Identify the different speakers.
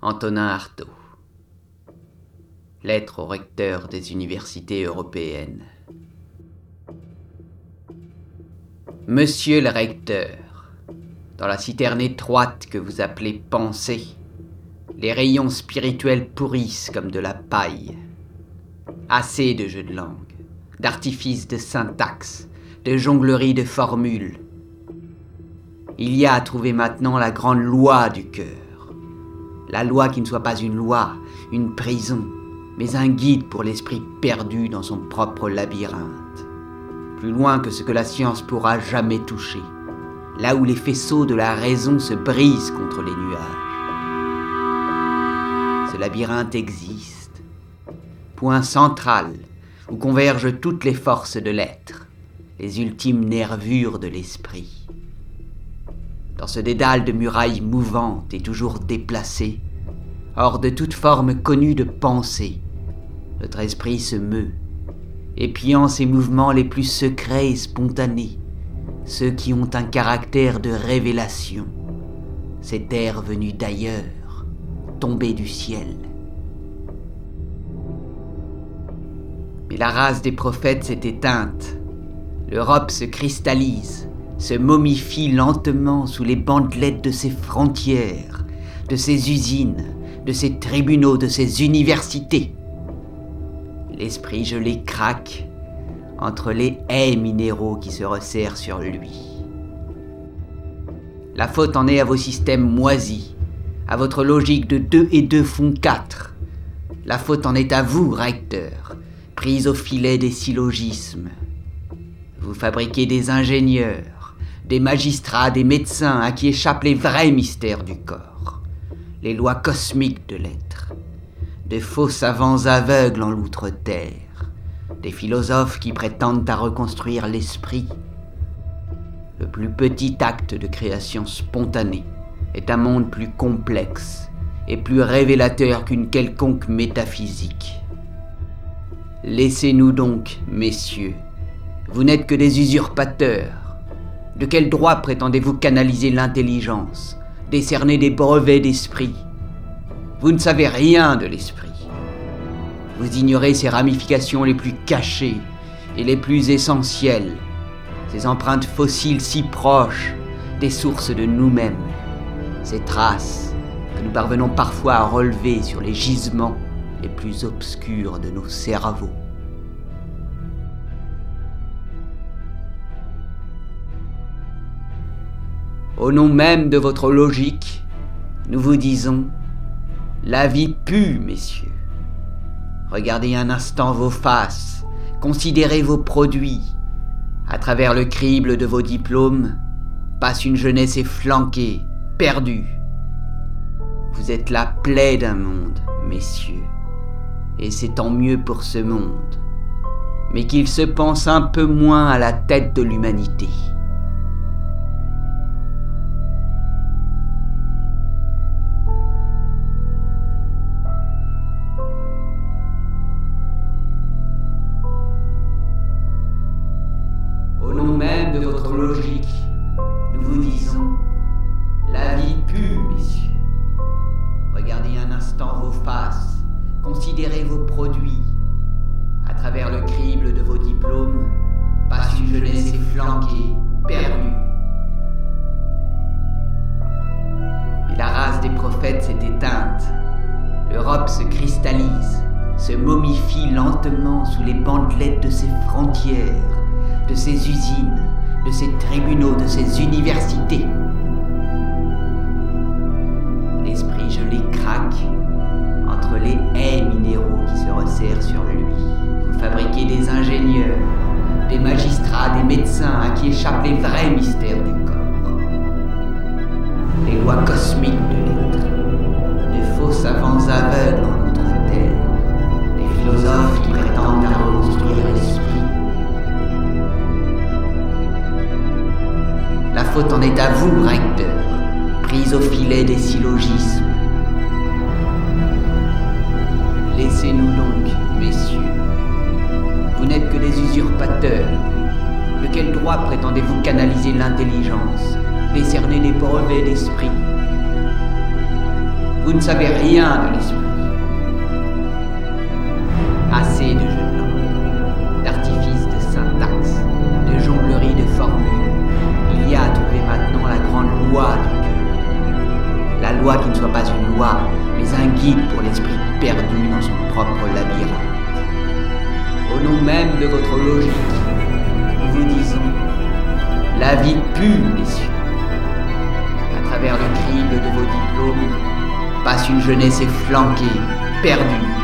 Speaker 1: Antonin Artaud. Lettre au recteur des universités européennes. Monsieur le recteur, dans la citerne étroite que vous appelez pensée, les rayons spirituels pourrissent comme de la paille. Assez de jeux de langue, d'artifices de syntaxe, de jonglerie de formules. Il y a à trouver maintenant la grande loi du cœur la loi qui ne soit pas une loi, une prison, mais un guide pour l'esprit perdu dans son propre labyrinthe. Plus loin que ce que la science pourra jamais toucher, là où les faisceaux de la raison se brisent contre les nuages. Ce labyrinthe existe, point central où convergent toutes les forces de l'être, les ultimes nervures de l'esprit. Dans ce dédale de murailles mouvantes et toujours déplacées, hors de toute forme connue de pensée, notre esprit se meut, épiant ses mouvements les plus secrets et spontanés, ceux qui ont un caractère de révélation, cet air venu d'ailleurs, tombé du ciel. Mais la race des prophètes s'est éteinte, l'Europe se cristallise, se momifie lentement sous les bandelettes de ses frontières, de ses usines, de ses tribunaux, de ses universités. L'esprit gelé craque entre les haies minéraux qui se resserrent sur lui. La faute en est à vos systèmes moisis, à votre logique de deux et deux font quatre. La faute en est à vous, recteur, prise au filet des syllogismes. Vous fabriquez des ingénieurs, des magistrats, des médecins à qui échappent les vrais mystères du corps, les lois cosmiques de l'être, des faux savants aveugles en l'outre-terre, des philosophes qui prétendent à reconstruire l'esprit. Le plus petit acte de création spontanée est un monde plus complexe et plus révélateur qu'une quelconque métaphysique. Laissez-nous donc, messieurs, vous n'êtes que des usurpateurs, de quel droit prétendez-vous canaliser l'intelligence, décerner des brevets d'esprit? Vous ne savez rien de l'esprit. Vous ignorez ses ramifications les plus cachées et les plus essentielles, ses empreintes fossiles si proches des sources de nous-mêmes, ces traces que nous parvenons parfois à relever sur les gisements les plus obscurs de nos cerveaux. Au nom même de votre logique, nous vous disons, la vie pue, messieurs. Regardez un instant vos faces, considérez vos produits. À travers le crible de vos diplômes, passe une jeunesse efflanquée, perdue. Vous êtes la plaie d'un monde, messieurs, et c'est tant mieux pour ce monde, mais qu'il se pense un peu moins à la tête de l'humanité. Considérez vos produits. À travers le crible de vos diplômes, passe une jeunesse efflanquée, perdue. Mais la race des prophètes s'est éteinte. L'Europe se cristallise, se momifie lentement sous les bandelettes de ses frontières, de ses usines, de ses tribunaux, de ses universités. L'esprit gelé craque les haies minéraux qui se resserrent sur lui. Vous fabriquez des ingénieurs, des magistrats, des médecins à qui échappent les vrais mystères du corps. Les lois cosmiques de l'être, des faux savants aveugles en est à vous, recteur, prise au filet des syllogismes Laissez-nous donc, messieurs. Vous n'êtes que des usurpateurs. De quel droit prétendez-vous canaliser l'intelligence, décerner des brevets d'esprit? Vous ne savez rien de l'esprit. Loi du. La loi qui ne soit pas une loi, mais un guide pour l'esprit perdu dans son propre labyrinthe. Au nom même de votre logique, nous vous disons la vie pue, messieurs. À travers le crible de vos diplômes passe une jeunesse efflanquée, perdue,